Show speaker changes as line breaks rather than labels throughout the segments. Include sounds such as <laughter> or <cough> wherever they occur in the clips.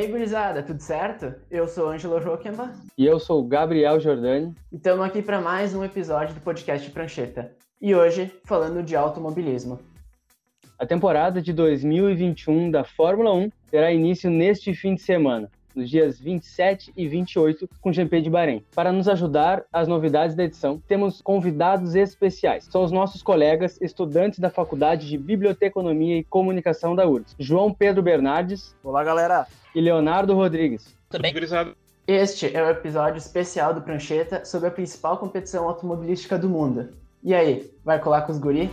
aí, gurizada, tudo certo? Eu sou Ângelo Roquemba.
E eu sou o Gabriel Jordani.
E estamos aqui para mais um episódio do podcast Prancheta. E hoje, falando de automobilismo.
A temporada de 2021 da Fórmula 1 terá início neste fim de semana, nos dias 27 e 28, com o GP de Bahrein. Para nos ajudar às novidades da edição, temos convidados especiais. São os nossos colegas, estudantes da Faculdade de Biblioteconomia e Comunicação da URGS, João Pedro Bernardes.
Olá, galera.
E Leonardo Rodrigues.
Tudo bem?
Este é o episódio especial do Prancheta sobre a principal competição automobilística do mundo. E aí, vai colar com os guri?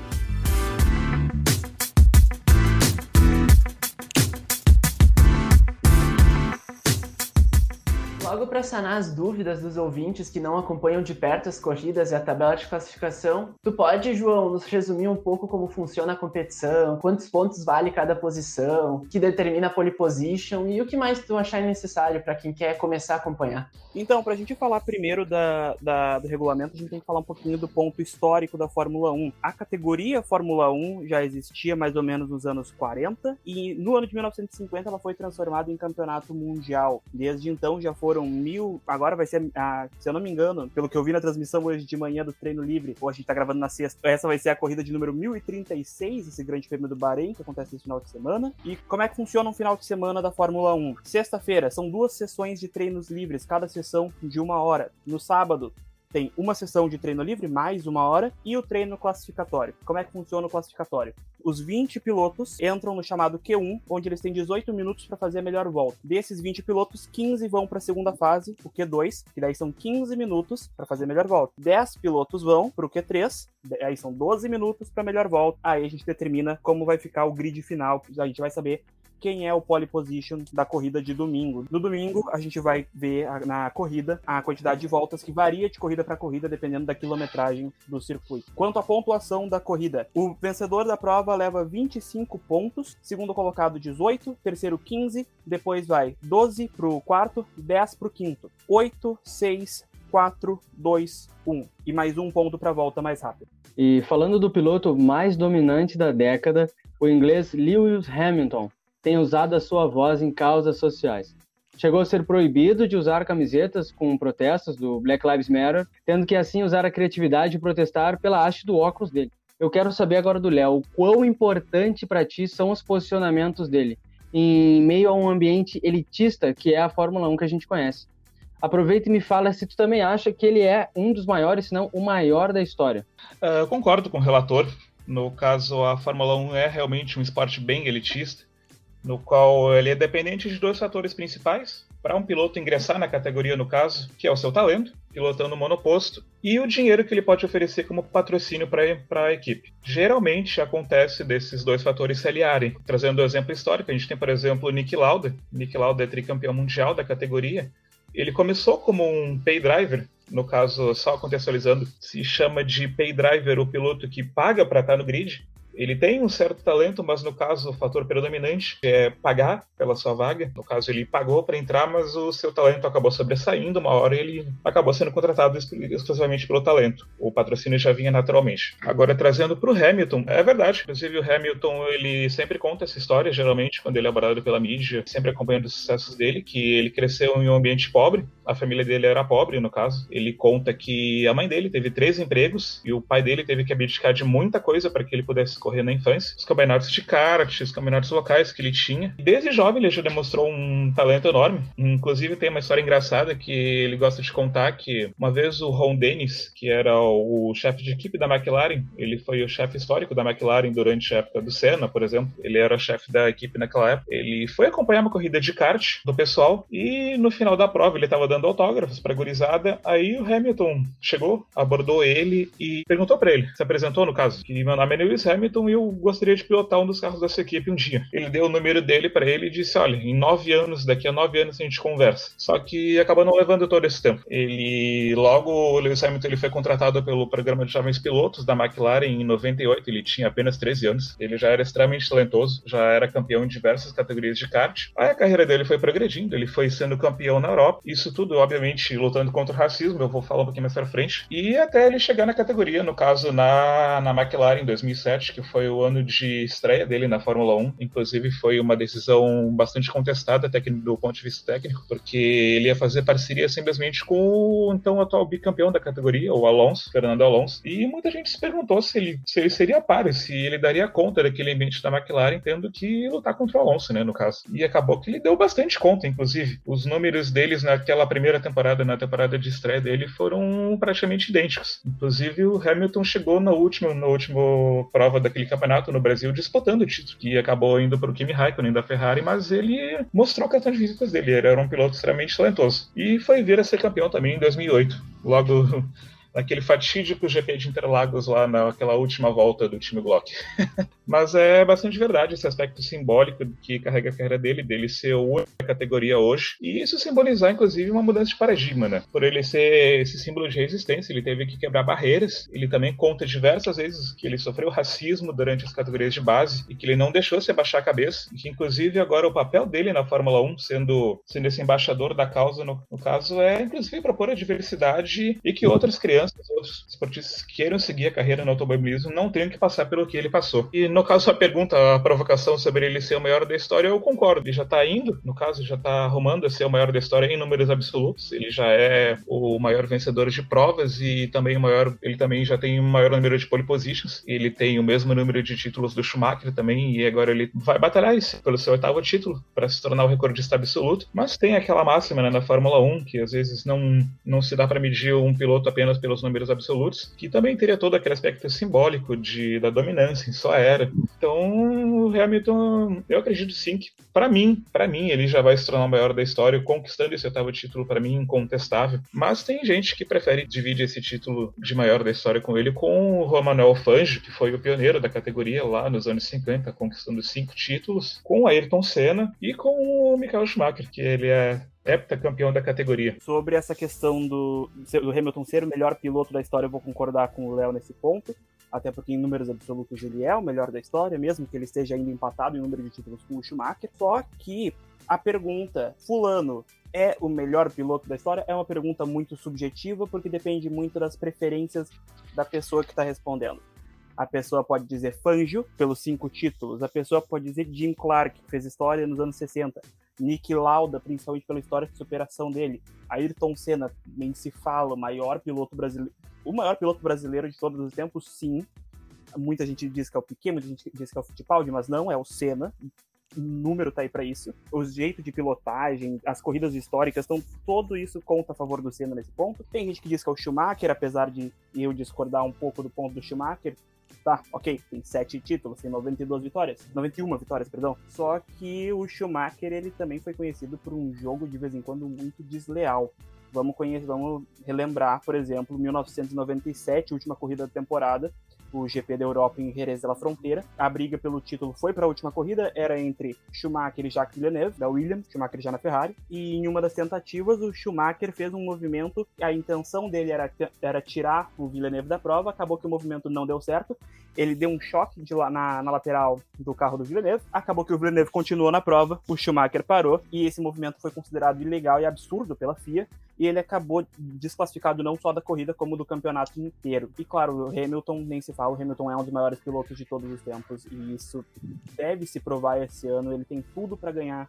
algo Para sanar as dúvidas dos ouvintes que não acompanham de perto as corridas e a tabela de classificação, tu pode, João, nos resumir um pouco como funciona a competição, quantos pontos vale cada posição, que determina a pole position e o que mais tu achar necessário para quem quer começar a acompanhar?
Então, para a gente falar primeiro da, da, do regulamento, a gente tem que falar um pouquinho do ponto histórico da Fórmula 1. A categoria Fórmula 1 já existia mais ou menos nos anos 40 e no ano de 1950 ela foi transformada em campeonato mundial. Desde então já foram mil. Agora vai ser, ah, se eu não me engano, pelo que eu vi na transmissão hoje de manhã do treino livre, ou a gente tá gravando na sexta, essa vai ser a corrida de número 1036, esse grande prêmio do Bahrein, que acontece nesse final de semana. E como é que funciona um final de semana da Fórmula 1? Sexta-feira, são duas sessões de treinos livres, cada sessão de uma hora. No sábado, tem uma sessão de treino livre, mais uma hora, e o treino classificatório. Como é que funciona o classificatório? Os 20 pilotos entram no chamado Q1, onde eles têm 18 minutos para fazer a melhor volta. Desses 20 pilotos, 15 vão para a segunda fase, o Q2, que daí são 15 minutos para fazer a melhor volta. 10 pilotos vão para o Q3, aí são 12 minutos para a melhor volta. Aí a gente determina como vai ficar o grid final. A gente vai saber quem é o pole position da corrida de domingo. No domingo, a gente vai ver a, na corrida a quantidade de voltas que varia de corrida para corrida, dependendo da quilometragem do circuito. Quanto à pontuação da corrida, o vencedor da prova leva 25 pontos, segundo colocado 18, terceiro 15, depois vai 12 para o quarto, 10 para o quinto, 8, 6, 4, 2, 1. E mais um ponto para a volta mais rápida.
E falando do piloto mais dominante da década, o inglês Lewis Hamilton, tem usado a sua voz em causas sociais. Chegou a ser proibido de usar camisetas com protestos do Black Lives Matter, tendo que assim usar a criatividade e protestar pela haste do óculos dele. Eu quero saber agora do Léo, quão importante para ti são os posicionamentos dele em meio a um ambiente elitista que é a Fórmula 1 que a gente conhece. Aproveita e me fala se tu também acha que ele é um dos maiores, se não o maior da história.
Uh, concordo com o relator. No caso, a Fórmula 1 é realmente um esporte bem elitista no qual ele é dependente de dois fatores principais para um piloto ingressar na categoria, no caso, que é o seu talento, pilotando monoposto, e o dinheiro que ele pode oferecer como patrocínio para a equipe. Geralmente acontece desses dois fatores se aliarem. Trazendo um exemplo histórico, a gente tem, por exemplo, o Nick Lauda. Nick Lauda é tricampeão mundial da categoria. Ele começou como um pay driver, no caso, só contextualizando, se chama de pay driver o piloto que paga para estar no grid, ele tem um certo talento, mas no caso o fator predominante é pagar pela sua vaga. No caso ele pagou para entrar, mas o seu talento acabou sobressaindo. Uma hora ele acabou sendo contratado exclusivamente pelo talento. O patrocínio já vinha naturalmente. Agora trazendo para o Hamilton, é verdade. Inclusive o Hamilton ele sempre conta essa história, geralmente quando ele é abordado pela mídia, sempre acompanhando os sucessos dele, que ele cresceu em um ambiente pobre. A família dele era pobre, no caso. Ele conta que a mãe dele teve três empregos e o pai dele teve que abdicar de muita coisa para que ele pudesse correr na infância, os campeonatos de kart, os campeonatos locais que ele tinha. Desde jovem ele já demonstrou um talento enorme. Inclusive tem uma história engraçada que ele gosta de contar que uma vez o Ron Dennis, que era o chefe de equipe da McLaren, ele foi o chefe histórico da McLaren durante a época do Senna, por exemplo. Ele era chefe da equipe naquela época. Ele foi acompanhar uma corrida de kart do pessoal e no final da prova ele estava dando autógrafos para gurizada. Aí o Hamilton chegou, abordou ele e perguntou para ele, se apresentou no caso, que meu nome é Lewis Hamilton Hamilton e eu gostaria de pilotar um dos carros dessa equipe um dia. Ele deu o número dele para ele e disse: Olha, em nove anos, daqui a nove anos a gente conversa. Só que acabou não levando todo esse tempo. Ele, logo, o Lewis Hamilton ele foi contratado pelo programa de jovens pilotos da McLaren em 98. Ele tinha apenas 13 anos. Ele já era extremamente talentoso, já era campeão em diversas categorias de kart. Aí a carreira dele foi progredindo, ele foi sendo campeão na Europa. Isso tudo obviamente, lutando contra o racismo, eu vou falar um pouquinho mais pra frente, e até ele chegar na categoria, no caso, na, na McLaren em 2007, que foi o ano de estreia dele na Fórmula 1. Inclusive, foi uma decisão bastante contestada até do ponto de vista técnico, porque ele ia fazer parceria simplesmente com o então atual bicampeão da categoria, o Alonso, Fernando Alonso, e muita gente se perguntou se ele, se ele seria páreo, se ele daria conta daquele ambiente da McLaren, tendo que lutar contra o Alonso, né, no caso. E acabou que ele deu bastante conta, inclusive. Os números deles naquela temporada, na temporada de estreia dele, foram praticamente idênticos. Inclusive, o Hamilton chegou na última, na última prova daquele campeonato no Brasil disputando o título, que acabou indo para o Kimi Raikkonen da Ferrari, mas ele mostrou o cartão de visitas dele. Ele era um piloto extremamente talentoso. E foi vir a ser campeão também em 2008. Logo naquele fatídico GP de Interlagos lá naquela última volta do time Glock. <laughs> Mas é bastante verdade esse aspecto simbólico que carrega a carreira dele, dele ser o único da categoria hoje, e isso simbolizar, inclusive, uma mudança de paradigma, né? Por ele ser esse símbolo de resistência, ele teve que quebrar barreiras, ele também conta diversas vezes que ele sofreu racismo durante as categorias de base e que ele não deixou se abaixar a cabeça, e que, inclusive, agora o papel dele na Fórmula 1, sendo, sendo esse embaixador da causa, no, no caso, é, inclusive, propor a diversidade e que outras crianças, outros esportistas que queiram seguir a carreira no automobilismo não tenham que passar pelo que ele passou. E no caso, a pergunta, a provocação sobre ele ser o maior da história, eu concordo. Ele já tá indo, no caso, já tá arrumando a ser o maior da história em números absolutos. Ele já é o maior vencedor de provas e também o maior. Ele também já tem o maior número de pole positions. Ele tem o mesmo número de títulos do Schumacher também, e agora ele vai batalhar isso pelo seu oitavo título para se tornar o recordista absoluto. Mas tem aquela máxima né, na Fórmula 1 que às vezes não, não se dá para medir um piloto apenas pelos números absolutos, que também teria todo aquele aspecto simbólico de, da dominância em sua era. Então, o Hamilton, eu acredito sim que, para mim, para mim, ele já vai se tornar o maior da história, conquistando esse oitavo título, para mim, incontestável. Mas tem gente que prefere dividir esse título de maior da história com ele com o Romanuel Fangio, que foi o pioneiro da categoria lá nos anos 50, conquistando cinco títulos, com o Ayrton Senna e com o Michael Schumacher, que ele é heptacampeão da categoria.
Sobre essa questão do, do Hamilton ser o melhor piloto da história, eu vou concordar com o Léo nesse ponto até porque em números absolutos ele é o melhor da história, mesmo que ele esteja ainda empatado em número de títulos com o Schumacher. Só que a pergunta, Fulano é o melhor piloto da história, é uma pergunta muito subjetiva, porque depende muito das preferências da pessoa que está respondendo. A pessoa pode dizer Fangio, pelos cinco títulos. A pessoa pode dizer Jim Clark, que fez história nos anos 60. Nick Lauda, principalmente pela história de superação dele. Ayrton Senna, nem se fala, maior piloto brasileiro. O maior piloto brasileiro de todos os tempos, sim. Muita gente diz que é o Piquet, muita gente diz que é o Fittipaldi, mas não, é o Senna o número tá aí para isso. O jeito de pilotagem, as corridas históricas, então tudo isso conta a favor do Senna nesse ponto. Tem gente que diz que é o Schumacher, apesar de eu discordar um pouco do ponto do Schumacher. Tá, ok, tem sete títulos, tem 92 vitórias, 91 vitórias, perdão. Só que o Schumacher, ele também foi conhecido por um jogo de vez em quando muito desleal. Vamos conhecer, vamos relembrar, por exemplo, 1997, última corrida da temporada, o GP da Europa em Jerez de la Fronteira. A briga pelo título foi para a última corrida, era entre Schumacher e Jacques Villeneuve, da Williams, Schumacher já na Ferrari, e em uma das tentativas o Schumacher fez um movimento, a intenção dele era, era tirar o Villeneuve da prova, acabou que o movimento não deu certo, ele deu um choque de na, na lateral do carro do Villeneuve, acabou que o Villeneuve continuou na prova, o Schumacher parou, e esse movimento foi considerado ilegal e absurdo pela FIA, e ele acabou desclassificado não só da corrida, como do campeonato inteiro. E claro, o Hamilton nem se fala, o Hamilton é um dos maiores pilotos de todos os tempos, e isso deve se provar esse ano. Ele tem tudo para ganhar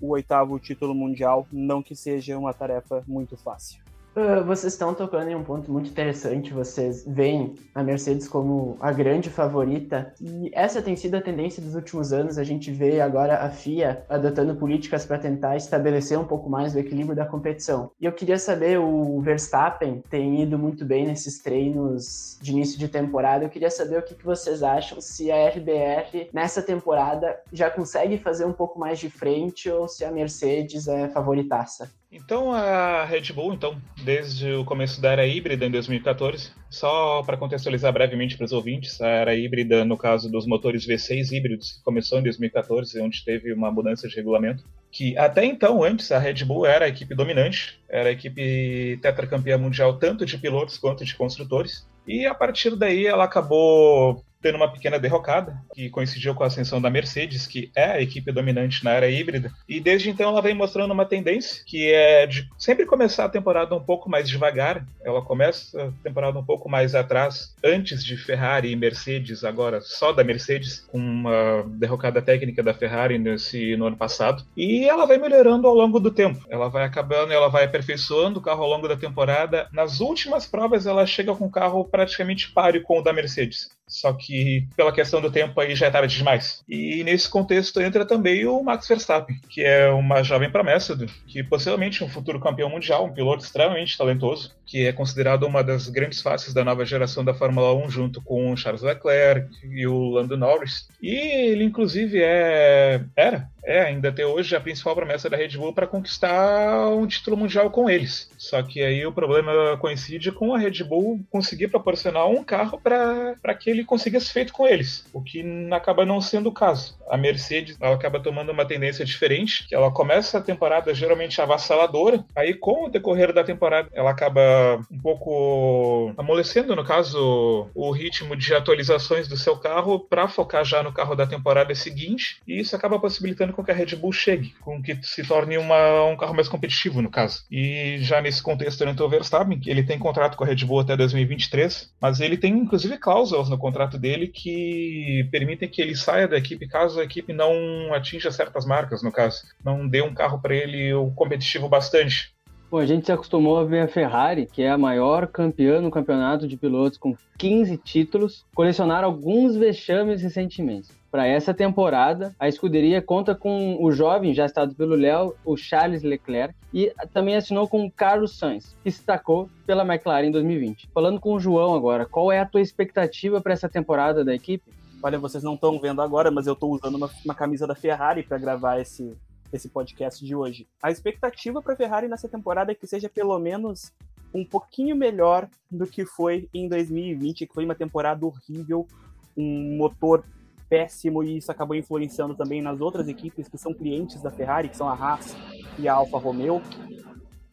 o oitavo título mundial, não que seja uma tarefa muito fácil.
Uh, vocês estão tocando em um ponto muito interessante. Vocês veem a Mercedes como a grande favorita, e essa tem sido a tendência dos últimos anos. A gente vê agora a FIA adotando políticas para tentar estabelecer um pouco mais o equilíbrio da competição. E eu queria saber: o Verstappen tem ido muito bem nesses treinos de início de temporada. Eu queria saber o que, que vocês acham se a RBR nessa temporada já consegue fazer um pouco mais de frente ou se a Mercedes é favoritaça.
Então a Red Bull, então, desde o começo da era híbrida em 2014, só para contextualizar brevemente para os ouvintes, a era híbrida, no caso dos motores V6 híbridos, que começou em 2014, onde teve uma mudança de regulamento, que até então, antes, a Red Bull era a equipe dominante, era a equipe tetracampeã mundial tanto de pilotos quanto de construtores, e a partir daí ela acabou tendo uma pequena derrocada, que coincidiu com a ascensão da Mercedes, que é a equipe dominante na era híbrida. E desde então ela vem mostrando uma tendência que é de sempre começar a temporada um pouco mais devagar. Ela começa a temporada um pouco mais atrás, antes de Ferrari e Mercedes, agora só da Mercedes, com uma derrocada técnica da Ferrari nesse, no ano passado. E ela vai melhorando ao longo do tempo. Ela vai acabando, ela vai aperfeiçoando o carro ao longo da temporada. Nas últimas provas, ela chega com o carro praticamente páreo com o da Mercedes. Só que pela questão do tempo aí já é tarde demais. E nesse contexto entra também o Max Verstappen, que é uma jovem promessa, do, que possivelmente um futuro campeão mundial, um piloto extremamente talentoso, que é considerado uma das grandes faces da nova geração da Fórmula 1, junto com o Charles Leclerc e o Lando Norris. E ele, inclusive, é era é ainda até hoje a principal promessa da Red Bull para conquistar um título mundial com eles. Só que aí o problema coincide com a Red Bull conseguir proporcionar um carro para que ele consiga ser feito com eles, o que acaba não sendo o caso. A Mercedes ela acaba tomando uma tendência diferente, que ela começa a temporada geralmente avassaladora, aí com o decorrer da temporada ela acaba um pouco amolecendo, no caso, o ritmo de atualizações do seu carro para focar já no carro da temporada seguinte, e isso acaba possibilitando com que a Red Bull chegue, com que se torne uma, um carro mais competitivo, no caso. E já nesse contexto, entrou o Verstappen, ele tem contrato com a Red Bull até 2023, mas ele tem inclusive cláusulas no contrato dele que permitem que ele saia da equipe caso a equipe não atinja certas marcas, no caso. Não dê um carro para ele o competitivo bastante.
Bom, a gente se acostumou a ver a Ferrari, que é a maior campeã no campeonato de pilotos com 15 títulos, colecionar alguns vexames recentemente. Para essa temporada, a escuderia conta com o jovem, já estado pelo Léo, o Charles Leclerc, e também assinou com o Carlos Sainz, que se destacou pela McLaren em 2020. Falando com o João agora, qual é a tua expectativa para essa temporada da equipe?
Olha, vocês não estão vendo agora, mas eu estou usando uma, uma camisa da Ferrari para gravar esse, esse podcast de hoje. A expectativa para a Ferrari nessa temporada é que seja pelo menos um pouquinho melhor do que foi em 2020, que foi uma temporada horrível, um motor péssimo e isso acabou influenciando também nas outras equipes que são clientes da Ferrari, que são a Haas e a Alfa Romeo.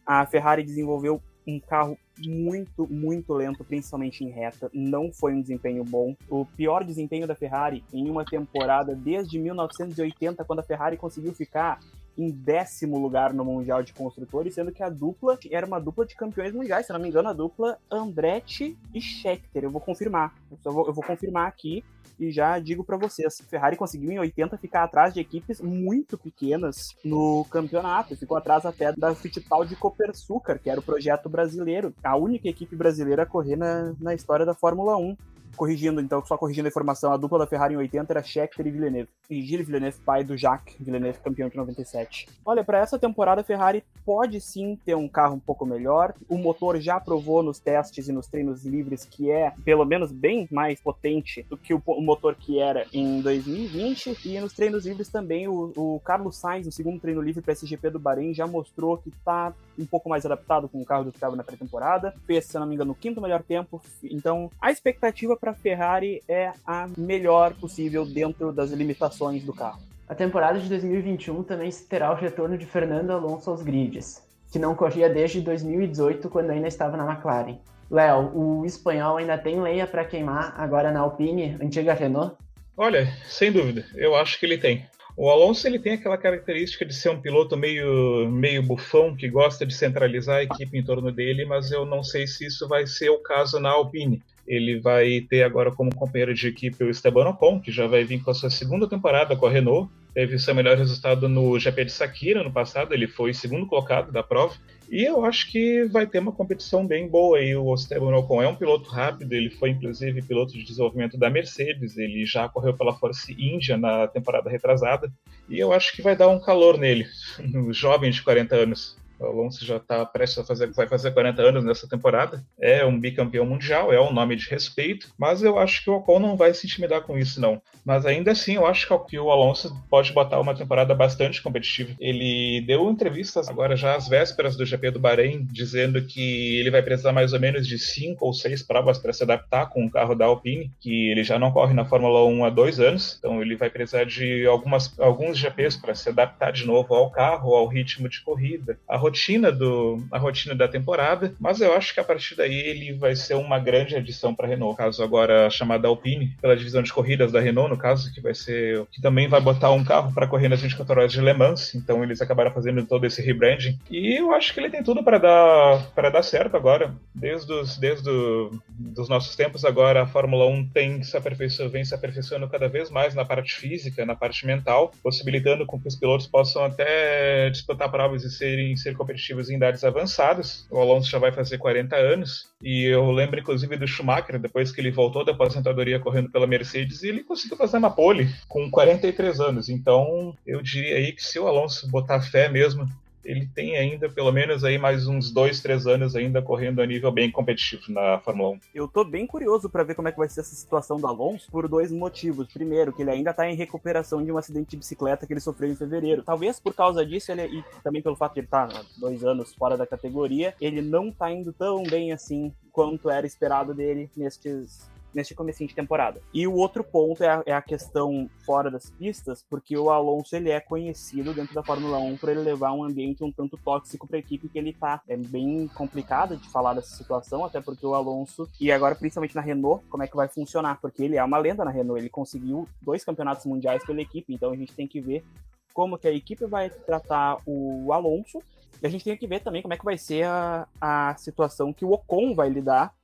A Ferrari desenvolveu um carro muito, muito lento, principalmente em reta. Não foi um desempenho bom. O pior desempenho da Ferrari em uma temporada desde 1980, quando a Ferrari conseguiu ficar em décimo lugar no Mundial de Construtores, sendo que a dupla era uma dupla de campeões mundiais, se não me engano, a dupla Andretti e Scheckter. Eu vou confirmar. Eu vou, eu vou confirmar aqui e já digo para vocês, Ferrari conseguiu em 80 ficar atrás de equipes muito pequenas no campeonato, ficou atrás até da Fittipaldi Copersucar, que era o projeto brasileiro, a única equipe brasileira a correr na, na história da Fórmula 1 corrigindo, então, só corrigindo a informação, a dupla da Ferrari em 80 era Scheckter e Villeneuve. E Gilles Villeneuve, pai do Jacques Villeneuve, campeão de 97. Olha, para essa temporada a Ferrari pode sim ter um carro um pouco melhor. O motor já provou nos testes e nos treinos livres que é, pelo menos, bem mais potente do que o, motor que era em 2020. E nos treinos livres também, o, o Carlos Sainz, no segundo treino livre para esse GP do Bahrein, já mostrou que está um pouco mais adaptado com o carro do que estava na pré-temporada. Fez, se não me engano, o quinto melhor tempo. Então, a expectativa para a Ferrari é a melhor possível dentro das limitações do carro.
A temporada de 2021 também terá o retorno de Fernando Alonso aos grids, que não corria desde 2018, quando ainda estava na McLaren. Léo, o espanhol ainda tem lenha para queimar agora na Alpine, antiga Renault?
Olha, sem dúvida, eu acho que ele tem. O Alonso ele tem aquela característica de ser um piloto meio, meio bufão, que gosta de centralizar a equipe em torno dele, mas eu não sei se isso vai ser o caso na Alpine. Ele vai ter agora como companheiro de equipe o Esteban Ocon, que já vai vir com a sua segunda temporada com a Renault. Teve seu melhor resultado no GP de Sakira no passado, ele foi segundo colocado da prova. E eu acho que vai ter uma competição bem boa aí. O Esteban Ocon é um piloto rápido, ele foi inclusive piloto de desenvolvimento da Mercedes, ele já correu pela Force India na temporada retrasada. E eu acho que vai dar um calor nele, <laughs> no jovem de 40 anos. O Alonso já está prestes a fazer, vai fazer 40 anos nessa temporada. É um bicampeão mundial, é um nome de respeito, mas eu acho que o Ocon não vai se intimidar com isso, não. Mas ainda assim, eu acho que o Alonso pode botar uma temporada bastante competitiva. Ele deu entrevistas agora já às vésperas do GP do Bahrein, dizendo que ele vai precisar mais ou menos de cinco ou seis provas para se adaptar com o carro da Alpine, que ele já não corre na Fórmula 1 há dois anos, então ele vai precisar de algumas, alguns GPs para se adaptar de novo ao carro, ao ritmo de corrida, a rotina do a rotina da temporada, mas eu acho que a partir daí ele vai ser uma grande adição para a Renault, caso agora chamada Alpine, pela divisão de corridas da Renault, no caso, que vai ser que também vai botar um carro para correr nas 24 horas de Le Mans, então eles acabaram fazendo todo esse rebranding. E eu acho que ele tem tudo para dar para dar certo agora. Desde os desde o, dos nossos tempos agora a Fórmula 1 tem se aperfeiçoando, vem se aperfeiçoando cada vez mais na parte física, na parte mental, possibilitando com que os pilotos possam até disputar provas e serem ser competitivos em idades avançadas. O Alonso já vai fazer 40 anos e eu lembro inclusive do Schumacher, depois que ele voltou da aposentadoria correndo pela Mercedes, ele conseguiu fazer uma pole com 43 anos. Então, eu diria aí que se o Alonso botar fé mesmo ele tem ainda pelo menos aí mais uns dois, três anos ainda correndo a nível bem competitivo na Fórmula 1.
Eu tô bem curioso para ver como é que vai ser essa situação do Alonso por dois motivos. Primeiro, que ele ainda tá em recuperação de um acidente de bicicleta que ele sofreu em fevereiro. Talvez por causa disso, ele, e também pelo fato de ele estar tá dois anos fora da categoria, ele não tá indo tão bem assim quanto era esperado dele nestes neste começo de temporada. E o outro ponto é a, é a, questão fora das pistas, porque o Alonso ele é conhecido dentro da Fórmula 1 por ele levar um ambiente um tanto tóxico para a equipe que ele tá. É bem complicado de falar dessa situação, até porque o Alonso, e agora principalmente na Renault, como é que vai funcionar? Porque ele é uma lenda na Renault, ele conseguiu dois campeonatos mundiais pela equipe, então a gente tem que ver como que a equipe vai tratar o Alonso e a gente tem que ver também como é que vai ser a, a situação que o Ocon vai lidar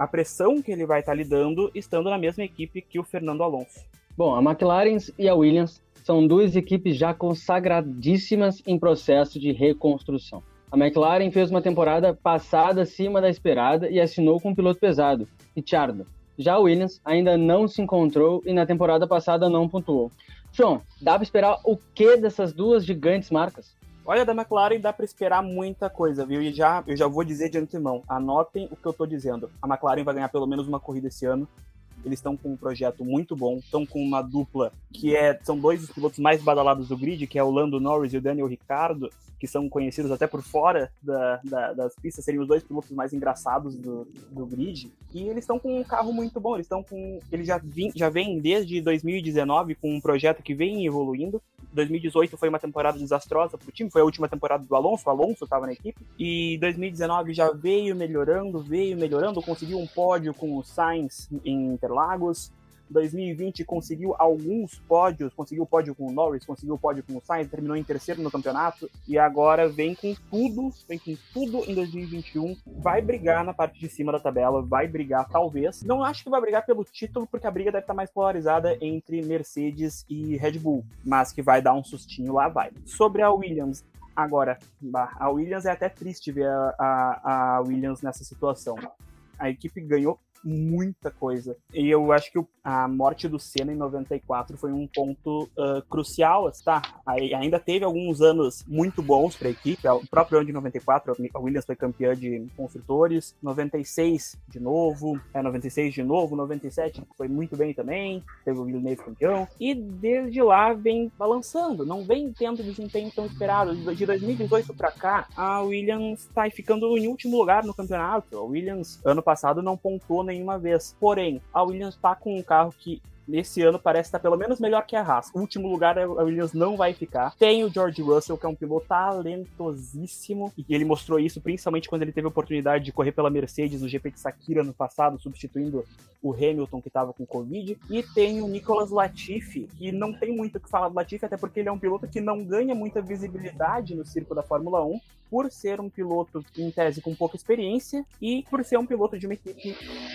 a pressão que ele vai estar tá lidando estando na mesma equipe que o Fernando Alonso.
Bom, a McLaren e a Williams são duas equipes já consagradíssimas em processo de reconstrução. A McLaren fez uma temporada passada acima da esperada e assinou com um piloto pesado, Ricciardo. Já a Williams ainda não se encontrou e na temporada passada não pontuou. João, dá para esperar o que dessas duas gigantes marcas?
Olha, da McLaren dá para esperar muita coisa, viu? E já, eu já vou dizer de antemão, anotem o que eu tô dizendo. A McLaren vai ganhar pelo menos uma corrida esse ano. Eles estão com um projeto muito bom, estão com uma dupla que é, são dois dos pilotos mais badalados do grid, que é o Lando Norris e o Daniel Ricciardo, que são conhecidos até por fora da, da, das pistas, seriam os dois pilotos mais engraçados do, do grid. E eles estão com um carro muito bom, eles estão com. Eles já, já vêm desde 2019 com um projeto que vem evoluindo. 2018 foi uma temporada desastrosa para o time, foi a última temporada do Alonso, o Alonso estava na equipe. E 2019 já veio melhorando, veio melhorando, conseguiu um pódio com o Sainz em Interlagos. 2020 conseguiu alguns pódios, conseguiu pódio com o Norris, conseguiu pódio com o Sainz, terminou em terceiro no campeonato e agora vem com tudo, vem com tudo em 2021, vai brigar na parte de cima da tabela, vai brigar talvez. Não acho que vai brigar pelo título porque a briga deve estar mais polarizada entre Mercedes e Red Bull, mas que vai dar um sustinho lá vai. Sobre a Williams, Agora, a Williams é até triste ver a, a, a Williams nessa situação. A equipe ganhou muita coisa. E eu acho que a morte do Senna em 94 foi um ponto uh, crucial, tá? Aí, ainda teve alguns anos muito bons para a equipe. O próprio ano de 94, a Williams foi campeã de construtores. 96 de novo, é 96 de novo, 97 foi muito bem também. Teve o Villeneuve campeão. E desde lá vem balançando, não vem tendo desempenho tão esperado. De 2018 para cá, a Williams está ficando em último lugar no campeonato. A Williams ano passado não pontuou nenhuma vez. Porém, a Williams está com um carro que nesse ano parece estar pelo menos melhor que a Haas. O último lugar a Williams não vai ficar. Tem o George Russell, que é um piloto talentosíssimo, e ele mostrou isso principalmente quando ele teve a oportunidade de correr pela Mercedes no GP de Sakira no passado, substituindo o Hamilton que estava com Covid. E tem o Nicolas Latifi, que não tem muito o que falar do Latifi, até porque ele é um piloto que não ganha muita visibilidade no circo da Fórmula 1, por ser um piloto, em tese, com pouca experiência e por ser um piloto de uma equipe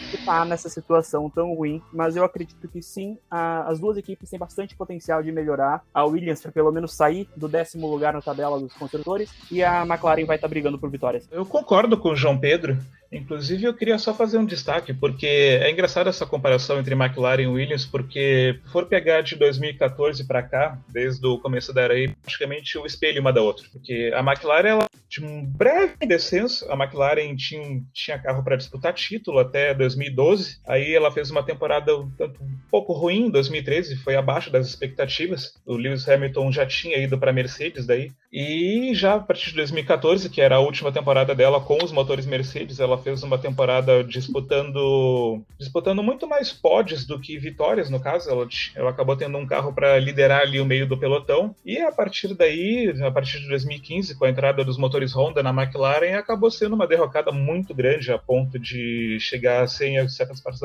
que está nessa situação tão ruim. Mas eu acredito que sim, a, as duas equipes têm bastante potencial de melhorar. A Williams para pelo menos sair do décimo lugar na tabela dos construtores e a McLaren vai estar tá brigando por vitórias.
Eu concordo com o João Pedro. Inclusive, eu queria só fazer um destaque, porque é engraçada essa comparação entre McLaren e Williams, porque for pegar de 2014 para cá, desde o começo da era aí, praticamente o espelho uma da outra. Porque a McLaren ela tinha um breve descenso, a McLaren tinha, tinha carro para disputar título até 2012, aí ela fez uma temporada um, um pouco ruim em 2013, foi abaixo das expectativas. O Lewis Hamilton já tinha ido para Mercedes daí, e já a partir de 2014, que era a última temporada dela com os motores Mercedes, ela fez uma temporada disputando disputando muito mais pódios do que vitórias, no caso. Ela, ela acabou tendo um carro para liderar ali o meio do pelotão. E a partir daí, a partir de 2015, com a entrada dos motores Honda na McLaren, acabou sendo uma derrocada muito grande, a ponto de chegar a ser, certas partes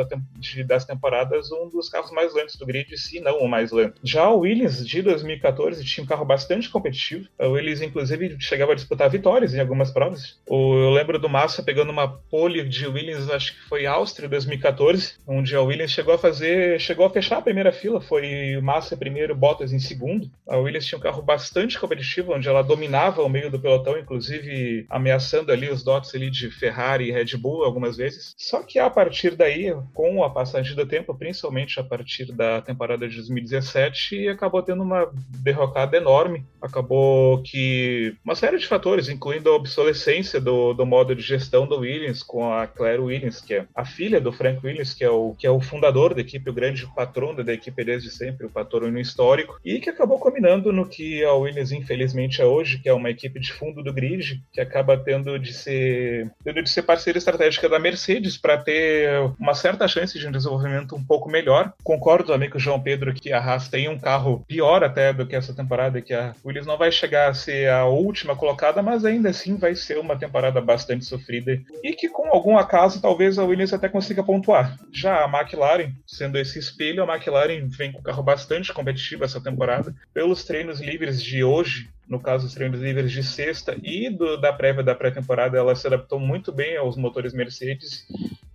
das temporadas, um dos carros mais lentos do grid, se não o mais lento. Já o Williams, de 2014, tinha um carro bastante competitivo. O Williams, inclusive, chegava a disputar vitórias em algumas provas. eu lembro do Massa pegando uma pole de Williams, acho que foi Áustria 2014, onde a Williams chegou a fazer, chegou a fechar a primeira fila, foi Massa primeiro, Bottas em segundo. A Williams tinha um carro bastante competitivo, onde ela dominava o meio do pelotão, inclusive ameaçando ali os dots ali de Ferrari e Red Bull algumas vezes. Só que a partir daí, com a passagem do tempo, principalmente a partir da temporada de 2017, acabou tendo uma derrocada enorme. Acabou que uma série de fatores, incluindo a obsolescência do, do modo de gestão do Williams com a Claire Williams, que é a filha do Frank Williams, que é o, que é o fundador da equipe, o grande patrono da equipe desde sempre, o patrono histórico, e que acabou combinando no que a Williams infelizmente é hoje, que é uma equipe de fundo do grid, que acaba tendo de ser, tendo de ser parceira estratégica da Mercedes para ter uma certa chance de um desenvolvimento um pouco melhor. Concordo também com o João Pedro que a Haas tem um carro pior até do que essa temporada, que a Williams não vai chegar a ser a última colocada, mas ainda assim vai ser uma temporada bastante sofrida e que com algum acaso talvez a Williams até consiga pontuar. Já a McLaren, sendo esse espelho, a McLaren vem com um carro bastante competitivo essa temporada. Pelos treinos livres de hoje, no caso os treinos livres de sexta e do, da prévia da pré-temporada, ela se adaptou muito bem aos motores Mercedes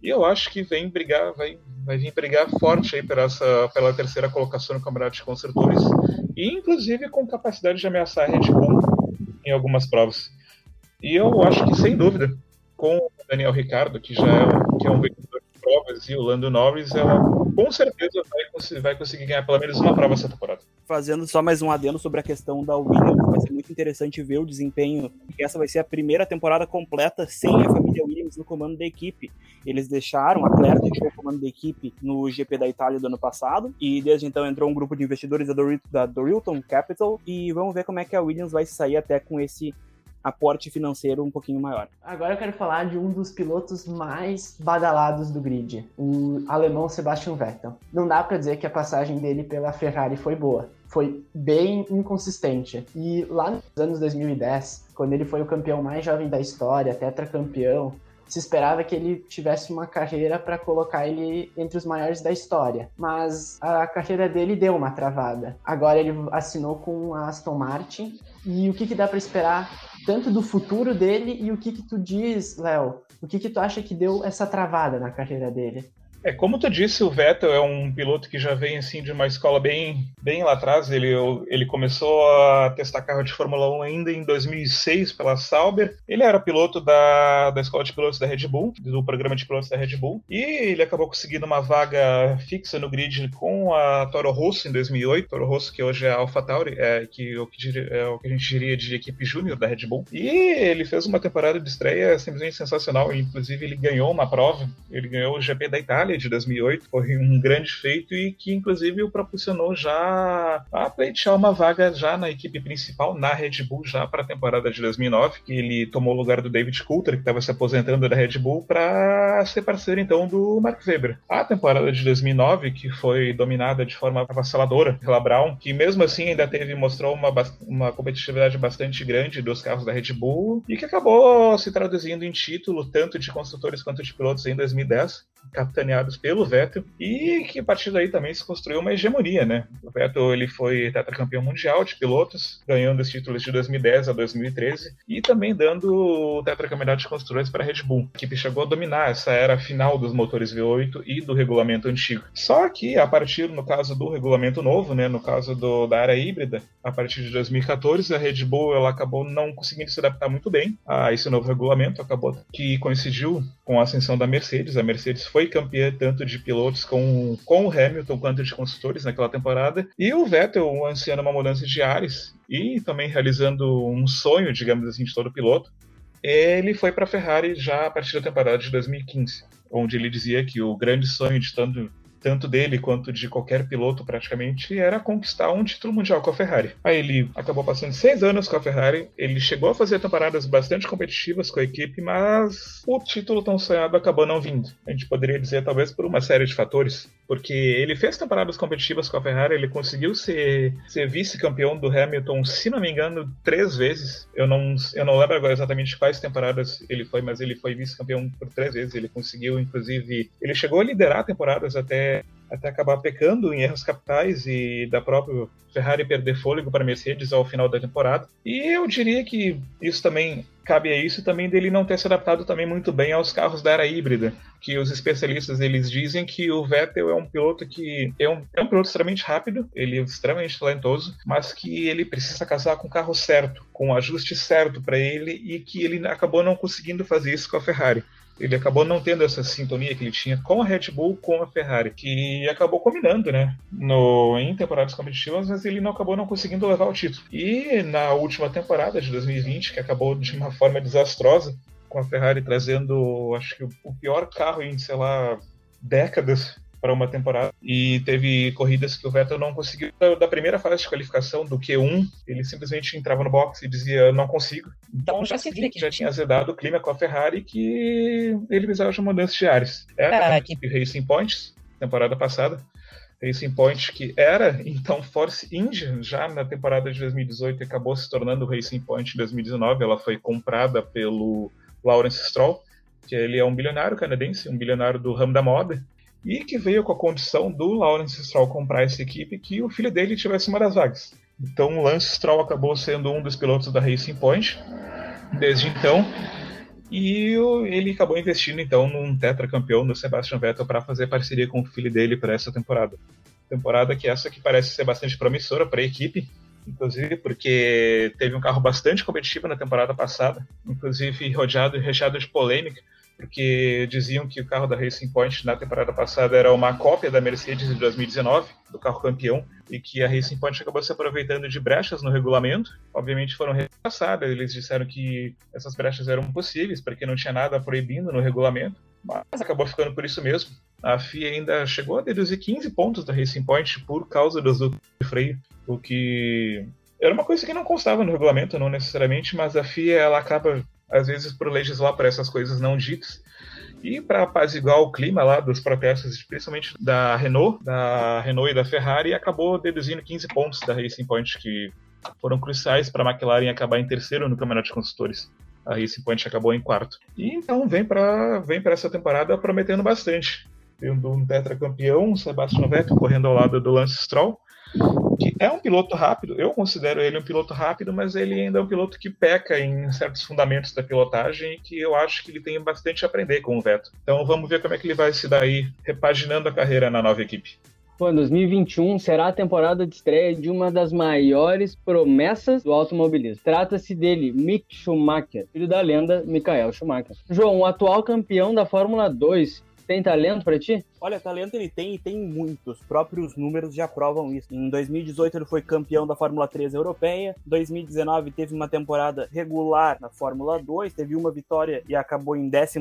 e eu acho que vem brigar, vai, vai vir brigar forte aí pela, essa, pela terceira colocação no Campeonato de Construtores e inclusive com capacidade de ameaçar a Red Bull em algumas provas. E eu acho que sem dúvida, com o Daniel Ricardo, que já é, que é um vencedor provas e o Lando Norris, ela com certeza vai, vai conseguir ganhar pelo menos uma prova essa temporada.
Fazendo só mais um adendo sobre a questão da Williams, vai ser muito interessante ver o desempenho, porque essa vai ser a primeira temporada completa sem a família Williams no comando da equipe. Eles deixaram, a Claire deixou o comando da equipe no GP da Itália do ano passado, e desde então entrou um grupo de investidores da, da Dorilton Capital, e vamos ver como é que a Williams vai sair até com esse aporte financeiro um pouquinho maior.
Agora eu quero falar de um dos pilotos mais badalados do grid, o alemão Sebastian Vettel. Não dá para dizer que a passagem dele pela Ferrari foi boa. Foi bem inconsistente. E lá nos anos 2010, quando ele foi o campeão mais jovem da história, tetracampeão, se esperava que ele tivesse uma carreira para colocar ele entre os maiores da história, mas a carreira dele deu uma travada. Agora ele assinou com a Aston Martin e o que, que dá para esperar tanto do futuro dele e o que que tu diz, Léo? O que que tu acha que deu essa travada na carreira dele?
É, como tu disse, o Vettel é um piloto que já vem assim de uma escola bem, bem lá atrás. Ele, ele começou a testar carro de Fórmula 1 ainda em 2006 pela Sauber. Ele era piloto da, da escola de pilotos da Red Bull, do programa de pilotos da Red Bull, e ele acabou conseguindo uma vaga fixa no grid com a Toro Rosso em 2008. Toro Rosso que hoje é a AlphaTauri, é, que, o que é o que a gente diria de equipe júnior da Red Bull. E ele fez uma temporada de estreia simplesmente sensacional. Inclusive ele ganhou uma prova, ele ganhou o GP da Itália de 2008 foi um grande feito e que inclusive o propulsionou já a pleitear uma vaga já na equipe principal, na Red Bull, já para a temporada de 2009, que ele tomou o lugar do David Coulter, que estava se aposentando da Red Bull, para ser parceiro então do Mark Webber. A temporada de 2009, que foi dominada de forma avassaladora pela Brown, que mesmo assim ainda teve mostrou uma, uma competitividade bastante grande dos carros da Red Bull e que acabou se traduzindo em título tanto de construtores quanto de pilotos em 2010 capitaneados pelo Vettel e que a partir daí também se construiu uma hegemonia, né? O Vettel ele foi tetracampeão mundial de pilotos, ganhando os títulos de 2010 a 2013 e também dando o tetracampeonato de construtores para a Red Bull. A equipe chegou a dominar essa era final dos motores V8 e do regulamento antigo. Só que a partir, no caso do regulamento novo, né, no caso do, da área híbrida, a partir de 2014 a Red Bull ela acabou não conseguindo se adaptar muito bem a esse novo regulamento, acabou que coincidiu com a ascensão da Mercedes. A Mercedes foi campeã tanto de pilotos com, com o Hamilton quanto de construtores naquela temporada. E o Vettel ansiando uma mudança de ares e também realizando um sonho, digamos assim, de todo piloto. Ele foi para a Ferrari já a partir da temporada de 2015, onde ele dizia que o grande sonho de tanto tanto dele quanto de qualquer piloto praticamente, era conquistar um título mundial com a Ferrari. Aí ele acabou passando seis anos com a Ferrari, ele chegou a fazer temporadas bastante competitivas com a equipe, mas o título tão sonhado acabou não vindo. A gente poderia dizer talvez por uma série de fatores, porque ele fez temporadas competitivas com a Ferrari, ele conseguiu ser, ser vice-campeão do Hamilton, se não me engano, três vezes. Eu não, eu não lembro agora exatamente quais temporadas ele foi, mas ele foi vice-campeão por três vezes. Ele conseguiu, inclusive, ele chegou a liderar temporadas até até acabar pecando em erros capitais e da própria Ferrari perder fôlego para Mercedes ao final da temporada. E eu diria que isso também cabe a isso também dele não ter se adaptado também muito bem aos carros da era híbrida, que os especialistas eles dizem que o Vettel é um piloto que é um, é um piloto extremamente rápido, ele é extremamente talentoso, mas que ele precisa casar com o carro certo, com o ajuste certo para ele e que ele acabou não conseguindo fazer isso com a Ferrari ele acabou não tendo essa sintonia que ele tinha com a Red Bull, com a Ferrari, que acabou combinando, né, no, em temporadas competitivas, mas ele não acabou não conseguindo levar o título. E na última temporada de 2020, que acabou de uma forma desastrosa, com a Ferrari trazendo, acho que o pior carro em, sei lá, décadas para uma temporada. E teve corridas que o Vettel não conseguiu. Da primeira fase de qualificação, do Q1, ele simplesmente entrava no box e dizia: Não consigo. Então já, que já tinha azedado o clima com a Ferrari que ele precisava de mudança de ares. Era a equipe Racing Points, temporada passada. Racing Point, que era então Force India já na temporada de 2018 e acabou se tornando Racing Point em 2019. Ela foi comprada pelo Lawrence Stroll, que ele é um bilionário canadense, um bilionário do ramo da moda, e que veio com a condição do Lawrence Stroll comprar essa equipe que o filho dele tivesse uma das vagas. Então, o Lance Stroll acabou sendo um dos pilotos da Racing Point desde então, e ele acabou investindo então num tetracampeão no Sebastian Vettel para fazer parceria com o filho dele para essa temporada. Temporada que essa que parece ser bastante promissora para a equipe, inclusive porque teve um carro bastante competitivo na temporada passada, inclusive rodeado e recheado de polêmica, porque diziam que o carro da Racing Point na temporada passada era uma cópia da Mercedes de 2019, do carro campeão, e que a Racing Point acabou se aproveitando de brechas no regulamento. Obviamente foram repassadas, eles disseram que essas brechas eram possíveis, porque não tinha nada proibindo no regulamento, mas acabou ficando por isso mesmo. A FIA ainda chegou a deduzir 15 pontos da Racing Point por causa dos dutos de freio, o que era uma coisa que não constava no regulamento, não necessariamente, mas a FIA ela acaba às vezes por legislar para essas coisas não ditas. E para apaziguar o clima lá dos protestos, principalmente da Renault, da Renault e da Ferrari, acabou deduzindo 15 pontos da Racing Point que foram cruciais para a McLaren acabar em terceiro no Campeonato de Construtores. A Racing Point acabou em quarto. E então vem para vem essa temporada prometendo bastante. Tendo um tetracampeão, Sebastian Vettel correndo ao lado do Lance Stroll, que é um piloto rápido, eu considero ele um piloto rápido, mas ele ainda é um piloto que peca em certos fundamentos da pilotagem e que eu acho que ele tem bastante a aprender com o Vettel. Então vamos ver como é que ele vai se dar aí, repaginando a carreira na nova equipe.
Pô, 2021 será a temporada de estreia de uma das maiores promessas do automobilismo. Trata-se dele, Mick Schumacher, filho da lenda Michael Schumacher. João, o atual campeão da Fórmula 2, tem talento para ti?
Olha, talento ele tem e tem muitos. Os próprios números já provam isso. Em 2018 ele foi campeão da Fórmula 3 europeia. 2019 teve uma temporada regular na Fórmula 2, teve uma vitória e acabou em 12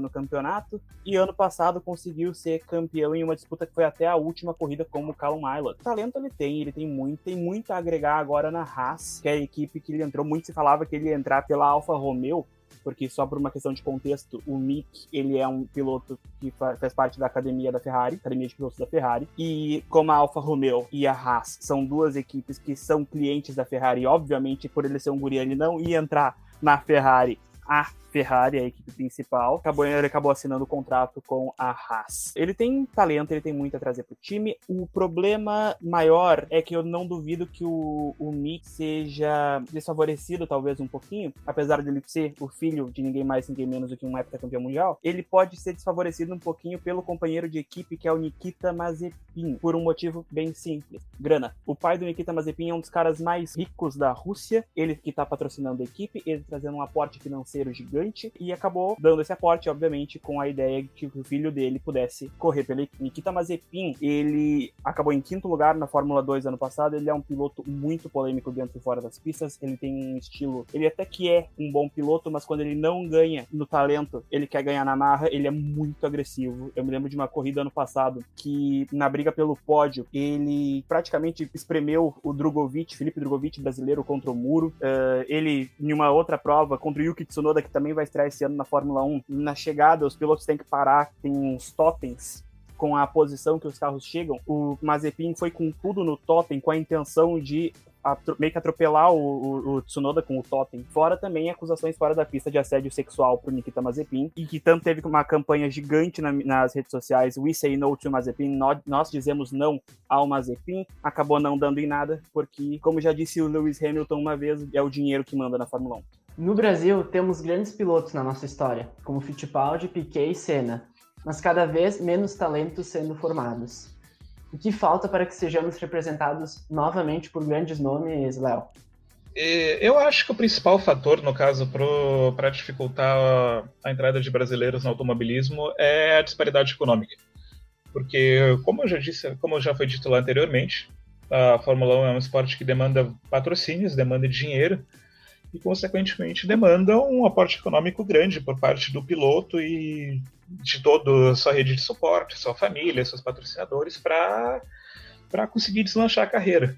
no campeonato. E ano passado conseguiu ser campeão em uma disputa que foi até a última corrida como Callum Island. Talento ele tem, ele tem muito, tem muito a agregar agora na Haas, que é a equipe que ele entrou. Muito se falava que ele ia entrar pela Alfa Romeo, porque só por uma questão de contexto, o Mick, ele é um piloto que faz parte da academia da Ferrari, academia de pilotos da Ferrari, e como a Alfa Romeo e a Haas são duas equipes que são clientes da Ferrari, obviamente por ele ser um guri, ele não ia entrar na Ferrari a Ferrari, a equipe principal, acabou, ele acabou assinando o contrato com a Haas. Ele tem talento, ele tem muito a trazer pro time. O problema maior é que eu não duvido que o, o Mick seja desfavorecido, talvez um pouquinho, apesar de ele ser o filho de ninguém mais, ninguém menos do que um campeão mundial. Ele pode ser desfavorecido um pouquinho pelo companheiro de equipe que é o Nikita Mazepin, por um motivo bem simples: grana. O pai do Nikita Mazepin é um dos caras mais ricos da Rússia, ele que tá patrocinando a equipe, ele trazendo um aporte financeiro parceiro gigante e acabou dando esse aporte, obviamente, com a ideia de que o filho dele pudesse correr pela. Nikita Mazepin, ele acabou em quinto lugar na Fórmula 2 ano passado, ele é um piloto muito polêmico dentro e fora das pistas, ele tem um estilo, ele até que é um bom piloto, mas quando ele não ganha no talento, ele quer ganhar na marra, ele é muito agressivo. Eu me lembro de uma corrida ano passado que na briga pelo pódio, ele praticamente espremeu o Drogovic, Felipe Drogovic brasileiro contra o muro. Uh, ele em uma outra prova contra o Yuki Tsunoda que também vai estrear esse ano na Fórmula 1, na chegada os pilotos têm que parar, tem uns totens com a posição que os carros chegam, o Mazepin foi com tudo no totem com a intenção de meio que atropelar o, o, o, Tsunoda com o totem. Fora também acusações fora da pista de assédio sexual pro Nikita Mazepin, e que tanto teve uma campanha gigante na, nas redes sociais, We Say No to Mazepin, nós, nós, dizemos não ao Mazepin, acabou não dando em nada, porque, como já disse o Lewis Hamilton uma vez, é o dinheiro que manda na Fórmula 1.
No Brasil, temos grandes pilotos na nossa história, como Fittipaldi, Piquet e Senna, mas cada vez menos talentos sendo formados. O que falta para que sejamos representados novamente por grandes nomes, Léo?
Eu acho que o principal fator, no caso, para dificultar a entrada de brasileiros no automobilismo é a disparidade econômica. Porque, como já disse, como já foi dito lá anteriormente, a Fórmula 1 é um esporte que demanda patrocínios, demanda dinheiro, e, consequentemente, demanda um aporte econômico grande por parte do piloto e de toda a sua rede de suporte, sua família, seus patrocinadores, para conseguir deslanchar a carreira.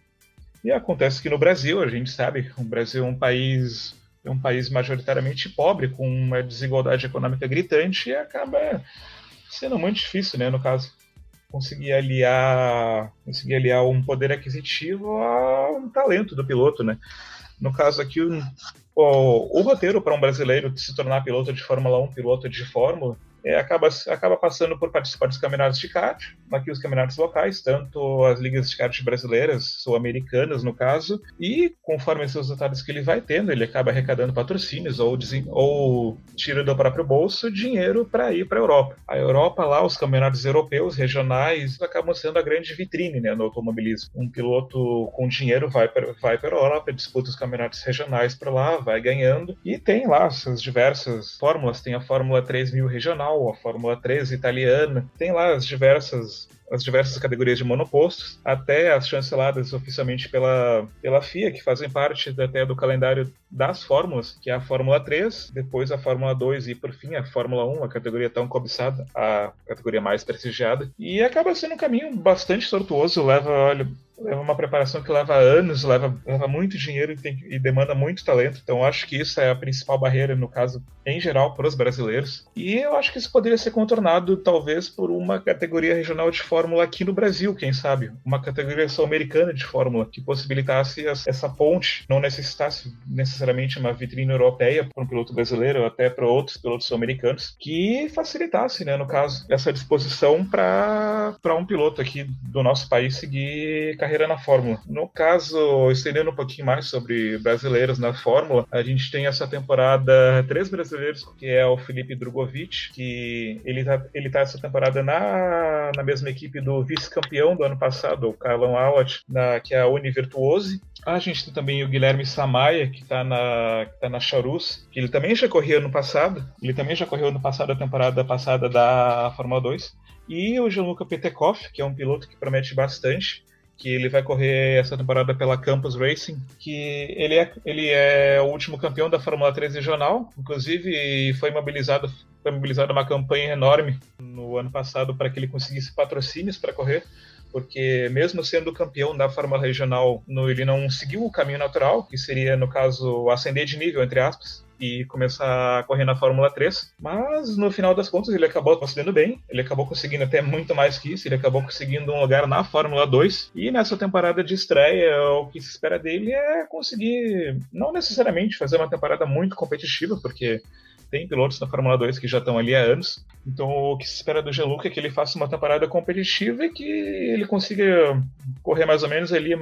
E acontece que no Brasil, a gente sabe, o Brasil é um país é um país majoritariamente pobre, com uma desigualdade econômica gritante, e acaba sendo muito difícil, né, no caso, conseguir aliar, conseguir aliar um poder aquisitivo a um talento do piloto, né? No caso aqui, o, o, roteiro para um brasileiro se tornar piloto de Fórmula 1, piloto de Fórmula, é, acaba, acaba passando por participar dos campeonatos de kart, aqui os campeonatos locais, tanto as ligas de kart brasileiras, sul-americanas no caso, e conforme os resultados que ele vai tendo, ele acaba arrecadando patrocínios ou, ou tira do próprio bolso dinheiro para ir para a Europa. A Europa lá, os campeonatos europeus, regionais, acabam sendo a grande vitrine né, no automobilismo. Um piloto com dinheiro vai para vai a Europa, disputa os campeonatos regionais para lá, vai ganhando, e tem lá suas diversas fórmulas, tem a Fórmula 3000 regional, a Fórmula 3 italiana, tem lá as diversas as diversas categorias de monopostos, até as chanceladas oficialmente pela, pela FIA, que fazem parte até do calendário das fórmulas, que é a Fórmula 3, depois a Fórmula 2 e, por fim, a Fórmula 1, a categoria tão cobiçada, a categoria mais prestigiada. E acaba sendo um caminho bastante tortuoso, leva, olha, leva uma preparação que leva anos, leva, leva muito dinheiro e, tem, e, demanda muito talento. Então, acho que isso é a principal barreira, no caso, em geral, para os brasileiros. E eu acho que isso poderia ser contornado, talvez, por uma categoria regional de Fórmula aqui no Brasil, quem sabe? Uma categoria sul-americana de Fórmula, que possibilitasse essa ponte, não necessitasse necessariamente uma vitrine europeia para um piloto brasileiro, ou até para outros pilotos sul-americanos, que facilitasse, né, no caso, essa disposição para um piloto aqui do nosso país seguir carreira na Fórmula. No caso, estendendo um pouquinho mais sobre brasileiros na Fórmula, a gente tem essa temporada três brasileiros, que é o Felipe Drogovic, que ele tá, ele tá essa temporada na, na mesma equipe do vice-campeão do ano passado, o Carlão Awat, que é a Univirtuose. A gente tem também o Guilherme Samaia, que está na, que tá na Charus, que ele também já correu no passado. Ele também já correu no passado, a temporada passada da Fórmula 2. E o Gianluca Petekoff, que é um piloto que promete bastante que ele vai correr essa temporada pela Campus Racing, que ele é, ele é o último campeão da Fórmula 3 regional, inclusive foi mobilizado foi mobilizada uma campanha enorme no ano passado para que ele conseguisse patrocínios para correr, porque mesmo sendo campeão da Fórmula Regional, no, ele não seguiu o caminho natural, que seria, no caso, ascender de nível, entre aspas, e começar a correr na Fórmula 3. Mas no final das contas ele acabou conseguindo bem, ele acabou conseguindo até muito mais que isso, ele acabou conseguindo um lugar na Fórmula 2. E nessa temporada de estreia, o que se espera dele é conseguir, não necessariamente fazer uma temporada muito competitiva, porque tem pilotos na Fórmula 2 que já estão ali há anos. Então o que se espera do Geluca é que ele faça uma temporada competitiva e que ele consiga correr mais ou menos ali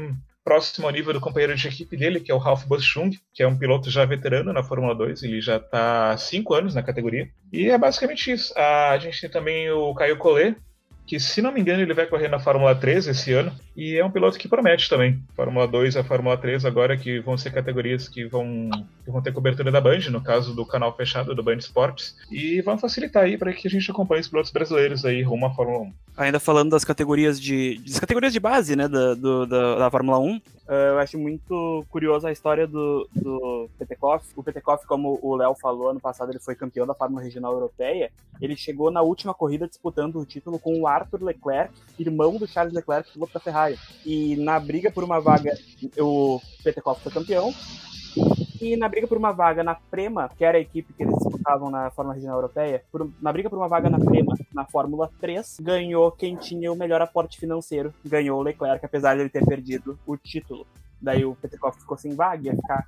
próximo ao nível do companheiro de equipe dele, que é o Ralf Boschung, que é um piloto já veterano na Fórmula 2, ele já está há cinco anos na categoria. E é basicamente isso. A gente tem também o Caio Collet, que se não me engano ele vai correr na Fórmula 3 esse ano, e é um piloto que promete também. Fórmula 2 e a Fórmula 3 agora que vão ser categorias que vão, que vão ter cobertura da Band, no caso do canal fechado do Band Esportes, e vão facilitar aí para que a gente acompanhe os pilotos brasileiros aí rumo à Fórmula 1.
Ainda falando das categorias de, das categorias de base, né, da, do, da, da Fórmula 1, Uh, eu acho muito curiosa a história do, do Petekoff. O Petekoff, como o Léo falou, ano passado ele foi campeão da Fórmula Regional Europeia. Ele chegou na última corrida disputando o título com o Arthur Leclerc, irmão do Charles Leclerc, piloto da Ferrari. E na briga por uma vaga, o Petekoff foi campeão. E na briga por uma vaga na Prema, que era a equipe que eles disputavam na Fórmula Regional Europeia, por, na briga por uma vaga na Prema, na Fórmula 3, ganhou quem tinha o melhor aporte financeiro. Ganhou o Leclerc, apesar de ele ter perdido o título. Daí o Petekoff ficou sem vaga, ia ficar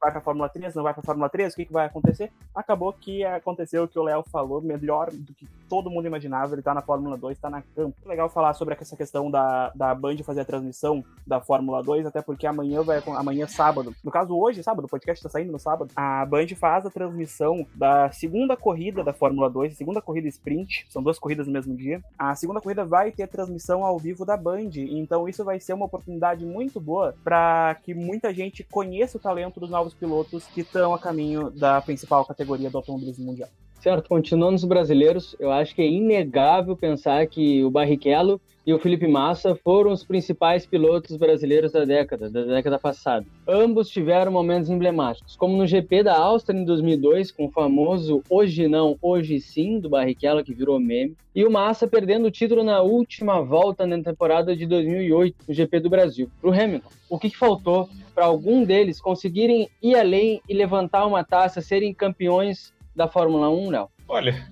vai para a Fórmula 3, não vai para Fórmula 3, o que, que vai acontecer? Acabou que aconteceu o que o Léo falou, melhor do que todo mundo imaginava, ele está na Fórmula 2, está na campo. Legal falar sobre essa questão da, da Band fazer a transmissão da Fórmula 2, até porque amanhã vai amanhã sábado, no caso hoje, sábado, o podcast está saindo no sábado, a Band faz a transmissão da segunda corrida da Fórmula 2, segunda corrida sprint, são duas corridas no mesmo dia. A segunda corrida vai ter transmissão ao vivo da Band, então isso vai ser uma oportunidade muito boa para que muita gente conheça o talento talento dos novos pilotos que estão a caminho da principal categoria do automobilismo mundial.
Certo, continuando os brasileiros, eu acho que é inegável pensar que o Barrichello e o Felipe Massa foram os principais pilotos brasileiros da década, da década passada. Ambos tiveram momentos emblemáticos, como no GP da Áustria em 2002, com o famoso hoje não, hoje sim do Barrichello que virou meme, e o Massa perdendo o título na última volta na temporada de 2008 no GP do Brasil para o Hamilton. O que, que faltou para algum deles conseguirem ir além e levantar uma taça, serem campeões da Fórmula 1, Léo?
Olha,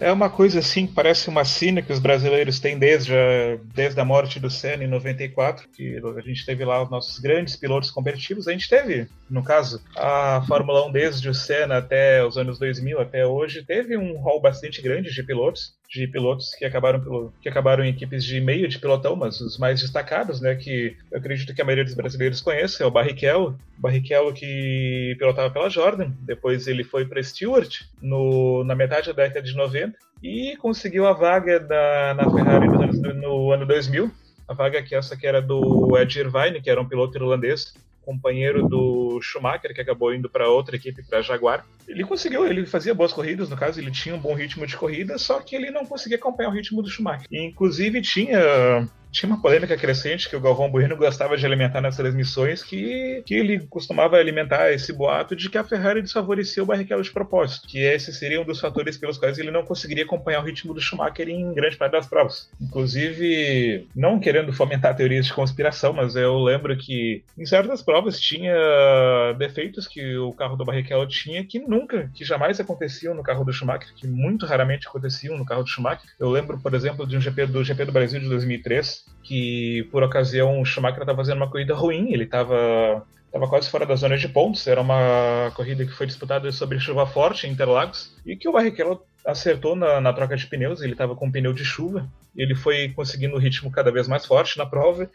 é uma coisa assim parece uma sina que os brasileiros têm desde a, desde a morte do Senna em 94, que a gente teve lá os nossos grandes pilotos competitivos. A gente teve, no caso, a Fórmula 1 desde o Senna até os anos 2000, até hoje, teve um rol bastante grande de pilotos de pilotos que acabaram pelo, que acabaram em equipes de meio de pilotão, mas os mais destacados, né, que eu acredito que a maioria dos brasileiros conhece, é o Barrichello, Barrichello que pilotava pela Jordan, depois ele foi para Stewart no, na metade da década de 90 e conseguiu a vaga da, na Ferrari no, no ano 2000, a vaga que essa que era do Ed Irvine, que era um piloto irlandês, companheiro do Schumacher, que acabou indo para outra equipe, para Jaguar. Ele conseguiu, ele fazia boas corridas, no caso, ele tinha um bom ritmo de corrida, só que ele não conseguia acompanhar o ritmo do Schumacher. E, inclusive, tinha tinha uma polêmica crescente que o Galvão Bueno gostava de alimentar nas transmissões, que, que ele costumava alimentar esse boato de que a Ferrari desfavorecia o Barrichello de propósito, que esse seria um dos fatores pelos quais ele não conseguiria acompanhar o ritmo do Schumacher em grande parte das provas. Inclusive, não querendo fomentar teorias de conspiração, mas eu lembro que em certas provas tinha defeitos que o carro do Barrichello tinha que nunca, que jamais aconteciam no carro do Schumacher, que muito raramente aconteciam no carro do Schumacher. Eu lembro, por exemplo, de um GP do GP do Brasil de 2003, que por ocasião o Schumacher estava fazendo uma corrida ruim, ele estava estava quase fora da zona de pontos, era uma corrida que foi disputada sobre chuva forte em Interlagos, e que o Barrichello acertou na, na troca de pneus, ele estava com um pneu de chuva, ele foi conseguindo um ritmo cada vez mais forte na prova,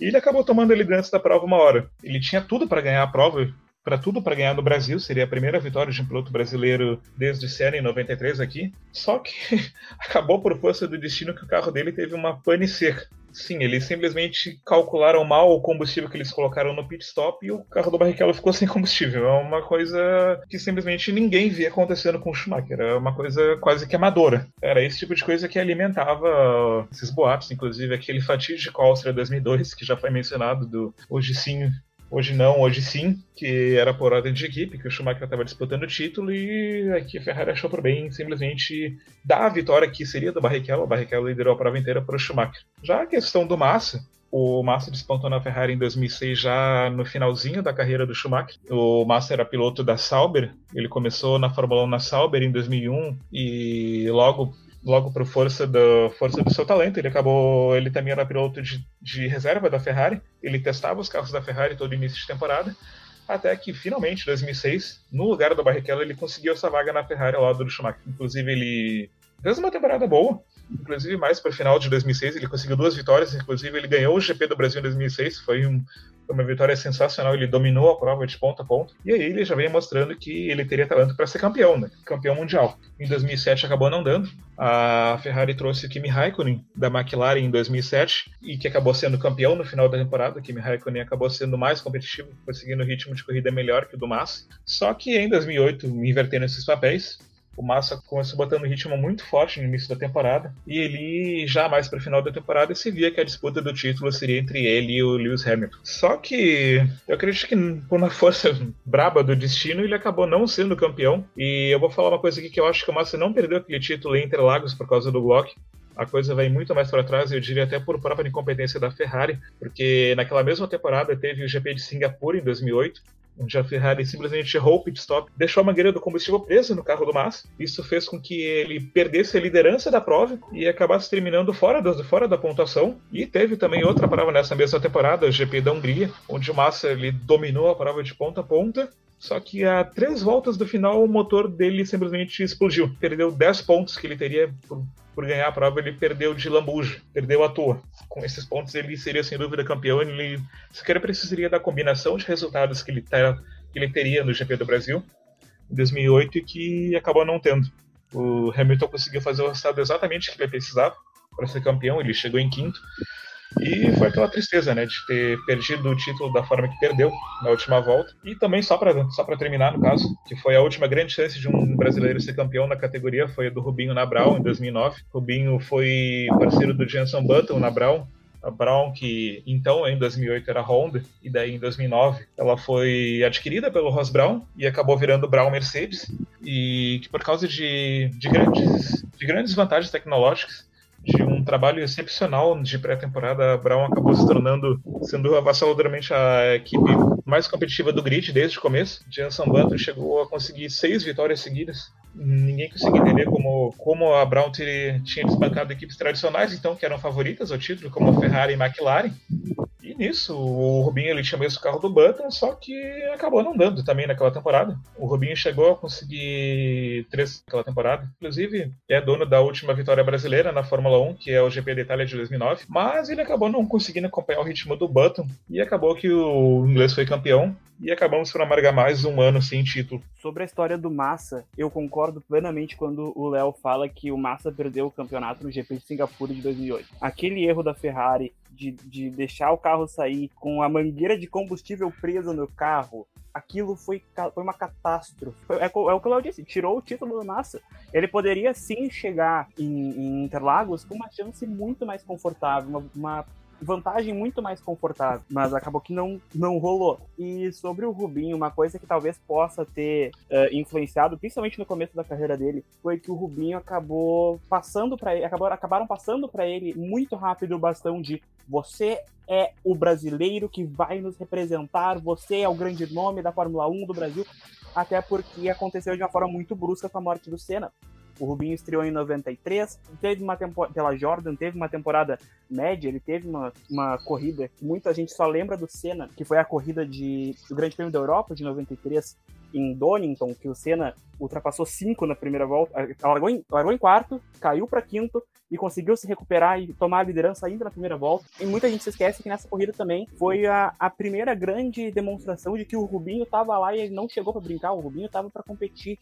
e ele acabou tomando a liderança da prova uma hora. Ele tinha tudo para ganhar a prova, para tudo para ganhar no Brasil, seria a primeira vitória de um piloto brasileiro desde Senna em 93 aqui, só que <laughs> acabou por força do destino que o carro dele teve uma pane seca. Sim, eles simplesmente calcularam mal o combustível que eles colocaram no pit stop e o carro do Barrichello ficou <laughs> sem combustível. É uma coisa que simplesmente ninguém via acontecendo com o Schumacher. É uma coisa quase que amadora. Era esse tipo de coisa que alimentava esses boatos, inclusive aquele fatídico Áustria 2002, que já foi mencionado, do sim Hoje não, hoje sim, que era por ordem de equipe, que o Schumacher estava disputando o título e aqui a Ferrari achou por bem simplesmente dar a vitória que seria do Barrichello. O Barrichello liderou a prova inteira para o Schumacher. Já a questão do Massa, o Massa despontou na Ferrari em 2006 já no finalzinho da carreira do Schumacher. O Massa era piloto da Sauber, ele começou na Fórmula 1 na Sauber em 2001 e logo logo por força do, força do seu talento. Ele acabou, ele também era piloto de, de reserva da Ferrari. Ele testava os carros da Ferrari todo início de temporada, até que finalmente, em 2006, no lugar do Barrichello, ele conseguiu essa vaga na Ferrari ao lado do Schumacher. Inclusive, ele fez uma temporada boa. inclusive mais para o final de 2006, ele conseguiu duas vitórias, inclusive ele ganhou o GP do Brasil em 2006, foi um, uma vitória sensacional, ele dominou a prova de ponta a ponta, e aí ele já vem mostrando que ele teria talento para ser campeão, né? campeão mundial. Em 2007 acabou não dando, a Ferrari trouxe o Kimi Raikkonen da McLaren em 2007 e que acabou sendo campeão no final da temporada. O Kimi Raikkonen acabou sendo mais competitivo, conseguindo um ritmo de corrida melhor que o do Massa. Só que em 2008, invertendo esses papéis, o Massa começou botando um ritmo muito forte no início da temporada e ele já mais para o final da temporada se via que a disputa do título seria entre ele e o Lewis Hamilton. Só que eu acredito que por uma força <laughs> braba do destino ele acabou não sendo campeão e eu vou falar uma coisa aqui que eu acho que o Massa não perdeu aquele título em Interlagos por causa do Glock a coisa vai muito mais para trás, eu diria até por própria incompetência da Ferrari, porque naquela mesma temporada teve o GP de Singapura em 2008, onde a Ferrari simplesmente errou o pit stop, deixou a mangueira do combustível presa no carro do Massa. Isso fez com que ele perdesse a liderança da prova e acabasse terminando fora, do, fora da pontuação. E teve também outra prova nessa mesma temporada, o GP da Hungria, onde o Massa ele dominou a prova de ponta a ponta. Só que a três voltas do final o motor dele simplesmente explodiu. Perdeu 10 pontos que ele teria por por ganhar a prova, ele perdeu de lambuja, perdeu à toa. Com esses pontos, ele seria sem dúvida campeão. Ele sequer precisaria da combinação de resultados que ele, ter, que ele teria no GP do Brasil em 2008 e que acabou não tendo. O Hamilton conseguiu fazer o resultado exatamente que ele precisava para ser campeão, ele chegou em quinto. E foi aquela tristeza, né, de ter perdido o título da forma que perdeu na última volta. E também, só para só terminar, no caso, que foi a última grande chance de um brasileiro ser campeão na categoria, foi a do Rubinho na Brown, em 2009. Rubinho foi parceiro do Jenson Button na Brown, a Brown, que então em 2008 era Honda, e daí em 2009 ela foi adquirida pelo Ross Brown e acabou virando Brown Mercedes, e que por causa de, de, grandes, de grandes vantagens tecnológicas de um trabalho excepcional de pré-temporada, a Brown acabou se tornando, sendo avassaladoramente a equipe mais competitiva do grid desde o começo. Jenson Button chegou a conseguir seis vitórias seguidas. Ninguém conseguia entender como, como a Brown tinha desbancado equipes tradicionais, então, que eram favoritas ao título, como a Ferrari e McLaren. Nisso, o Rubinho ele tinha mesmo o carro do Button, só que acabou não dando também naquela temporada. O Rubinho chegou a conseguir três naquela temporada. Inclusive, é dono da última vitória brasileira na Fórmula 1, que é o GP de Itália de 2009. Mas ele acabou não conseguindo acompanhar o ritmo do Button. E acabou que o inglês foi campeão e acabamos por amargar mais um ano sem título.
Sobre a história do Massa, eu concordo plenamente quando o Léo fala que o Massa perdeu o campeonato no GP de Singapura de 2008. Aquele erro da Ferrari de, de deixar o carro sair com a mangueira de combustível presa no carro, aquilo foi, foi uma catástrofe. É, é, o que Léo disse, tirou o título do Massa. Ele poderia sim chegar em, em Interlagos com uma chance muito mais confortável, uma, uma vantagem muito mais confortável, mas acabou que não, não rolou. E sobre o Rubinho, uma coisa que talvez possa ter uh, influenciado, principalmente no começo da carreira dele, foi que o Rubinho acabou passando para ele, acabou, acabaram passando para ele muito rápido o bastão de você é o brasileiro que vai nos representar, você é o grande nome da Fórmula 1 do Brasil, até porque aconteceu de uma forma muito brusca com a morte do Senna. O Rubinho estreou em 93, teve uma temporada pela Jordan, teve uma temporada média, ele teve uma, uma corrida que muita gente só lembra do Senna, que foi a corrida de, do Grande Prêmio da Europa de 93 em Donington, que o Senna ultrapassou cinco na primeira volta, largou em, largou em quarto, caiu para quinto e conseguiu se recuperar e tomar a liderança ainda na primeira volta. E muita gente se esquece que nessa corrida também foi a, a primeira grande demonstração de que o Rubinho estava lá e ele não chegou para brincar, o Rubinho estava para competir.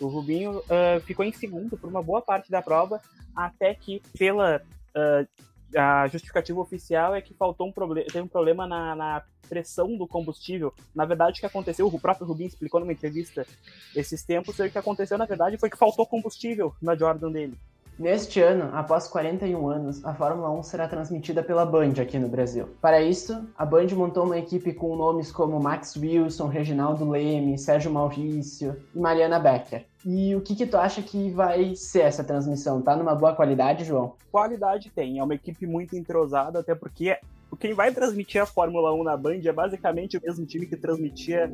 O Rubinho uh, ficou em segundo por uma boa parte da prova, até que pela uh, a justificativa oficial é que faltou um problema, teve um problema na, na, pressão do combustível. Na verdade, o que aconteceu, o próprio Rubinho explicou numa entrevista esses tempos, o que aconteceu na verdade foi que faltou combustível na Jordan dele.
Neste ano, após 41 anos, a Fórmula 1 será transmitida pela Band aqui no Brasil. Para isso, a Band montou uma equipe com nomes como Max Wilson, Reginaldo Leme, Sérgio Maurício e Mariana Becker. E o que, que tu acha que vai ser essa transmissão? Tá numa boa qualidade, João?
Qualidade tem, é uma equipe muito entrosada, até porque quem vai transmitir a Fórmula 1 na Band é basicamente o mesmo time que transmitia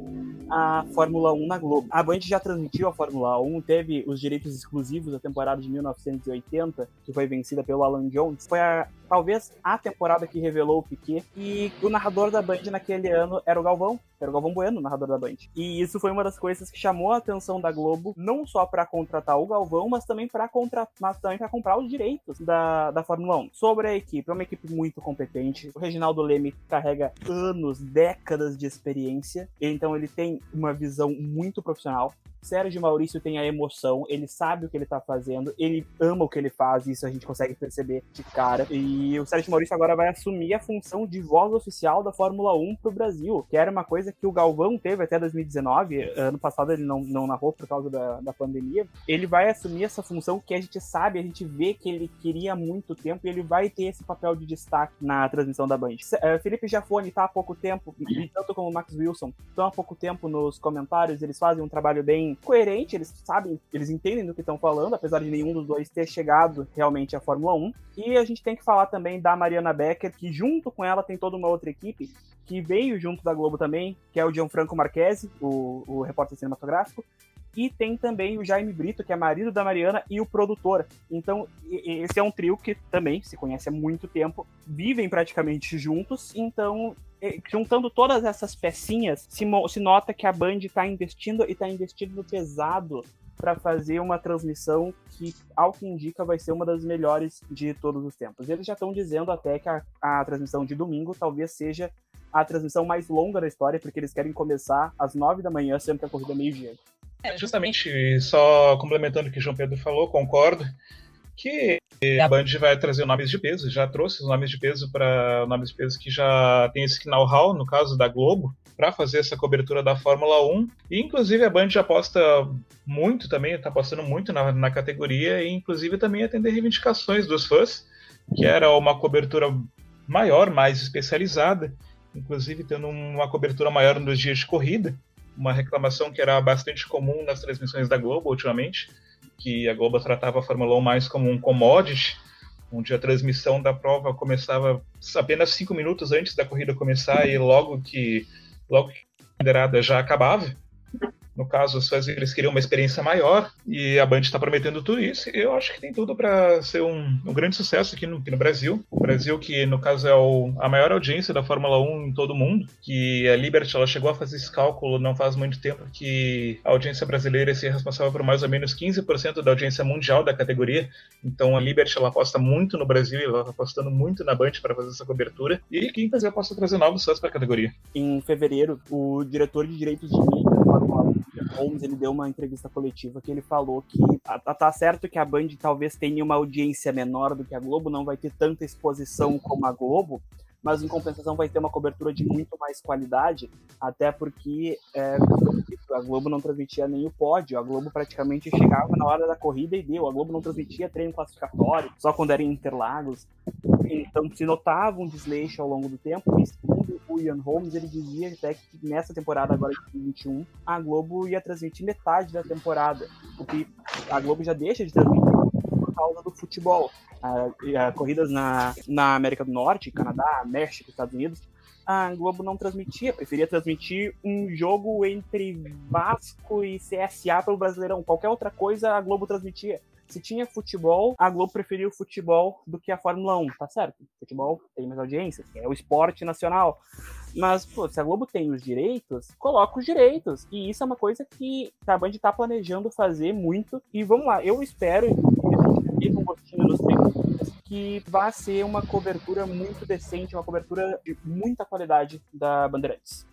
a Fórmula 1 na Globo. A Band já transmitiu a Fórmula 1, teve os direitos exclusivos da temporada de 1980, que foi vencida pelo Alan Jones. Foi a, talvez a temporada que revelou o Piquet. E o narrador da Band naquele ano era o Galvão, era o Galvão Bueno, narrador da Band. E isso foi uma das coisas que chamou a atenção da Globo, não só para contratar o Galvão, mas também para contra... mas também para comprar os direitos da, da Fórmula 1. Sobre a equipe, é uma equipe muito competente. O Reginaldo Leme carrega anos, décadas de experiência, então ele tem uma visão muito profissional. Sérgio Maurício tem a emoção, ele sabe o que ele tá fazendo, ele ama o que ele faz, isso a gente consegue perceber de cara. E o Sérgio Maurício agora vai assumir a função de voz oficial da Fórmula 1 pro Brasil, que era uma coisa que o Galvão teve até 2019, ano passado ele não, não narrou por causa da, da pandemia. Ele vai assumir essa função que a gente sabe, a gente vê que ele queria há muito tempo e ele vai ter esse papel de destaque na transmissão da Band. Uh, Felipe Jafone tá há pouco tempo, e tanto como o Max Wilson, estão há pouco tempo nos comentários, eles fazem um trabalho bem coerente, eles sabem, eles entendem do que estão falando, apesar de nenhum dos dois ter chegado realmente à Fórmula 1. E a gente tem que falar também da Mariana Becker, que junto com ela tem toda uma outra equipe que veio junto da Globo também, que é o Gianfranco Marquesi, o, o repórter cinematográfico, e tem também o Jaime Brito, que é marido da Mariana e o produtor. Então, esse é um trio que também se conhece há muito tempo, vivem praticamente juntos, então juntando todas essas pecinhas, se, se nota que a Band está investindo e está investindo pesado para fazer uma transmissão que, ao que indica, vai ser uma das melhores de todos os tempos. Eles já estão dizendo até que a, a transmissão de domingo talvez seja a transmissão mais longa da história, porque eles querem começar às nove da manhã, sendo que a corrida é meio-dia.
É, justamente, só complementando o que o João Pedro falou, concordo que a Band vai trazer nomes de peso, já trouxe os nomes de peso para nomes de peso que já tem esse know-how, no caso da Globo, para fazer essa cobertura da Fórmula 1. E inclusive a Band já aposta muito também, está apostando muito na, na categoria e inclusive também atender reivindicações dos fãs, que era uma cobertura maior, mais especializada, inclusive tendo uma cobertura maior nos dias de corrida, uma reclamação que era bastante comum nas transmissões da Globo ultimamente que a Globo tratava a Fórmula 1 mais como um commodity, onde a transmissão da prova começava apenas cinco minutos antes da corrida começar e logo que logo que a liderada já acabava. No caso, fãs eles queriam uma experiência maior e a Band está prometendo tudo isso. E eu acho que tem tudo para ser um, um, grande sucesso aqui no, aqui no, Brasil. O Brasil, que no caso é o, a maior audiência da Fórmula 1 em todo o mundo, que a Liberty ela chegou a fazer esse cálculo não faz muito tempo que a audiência brasileira é responsável por mais ou menos 15% da audiência mundial da categoria. Então a Liberty ela aposta muito no Brasil, ela está apostando muito na Band para fazer essa cobertura. E quem quiser possa trazer novos fãs para a categoria.
Em fevereiro, o diretor de direitos de mídia Holmes ele deu uma entrevista coletiva que ele falou que tá, tá certo que a Band talvez tenha uma audiência menor do que a Globo, não vai ter tanta exposição como a Globo, mas em compensação vai ter uma cobertura de muito mais qualidade, até porque é, a Globo não transmitia nem o pódio, a Globo praticamente chegava na hora da corrida e deu, a Globo não transmitia treino classificatório, só quando era em Interlagos, então se notava um desleixo ao longo do tempo, segundo o Ian Holmes, ele dizia até que nessa temporada agora de 2021, a Globo ia transmitir metade da temporada, porque a Globo já deixa de transmitir por causa do futebol a, a, corridas na, na América do Norte, Canadá, México, Estados Unidos, a Globo não transmitia, preferia transmitir um jogo entre Vasco e CSA pelo Brasileirão. Qualquer outra coisa a Globo transmitia. Se tinha futebol, a Globo preferia o futebol do que a Fórmula 1, tá certo? Futebol tem mais audiência, é o esporte nacional. Mas, pô, se a Globo tem os direitos, coloca os direitos. E isso é uma coisa que a Band tá planejando fazer muito. E vamos lá, eu espero que um gostinho nos que vai ser uma cobertura muito decente, uma cobertura de muita qualidade da Bandeirantes.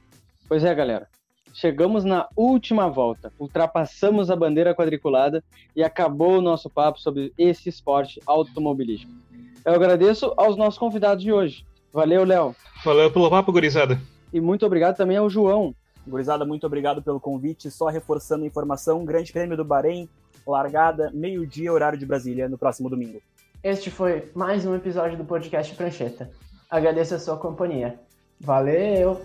Pois é, galera. Chegamos na última volta, ultrapassamos a bandeira quadriculada e acabou o nosso papo sobre esse esporte automobilístico. Eu agradeço aos nossos convidados de hoje. Valeu, Léo.
Valeu pelo papo, gurizada.
E muito obrigado também ao João.
Gurizada, muito obrigado pelo convite. Só reforçando a informação, Grande Prêmio do Bahrein, largada, meio-dia, horário de Brasília, no próximo domingo.
Este foi mais um episódio do podcast Prancheta. Agradeço a sua companhia. Valeu!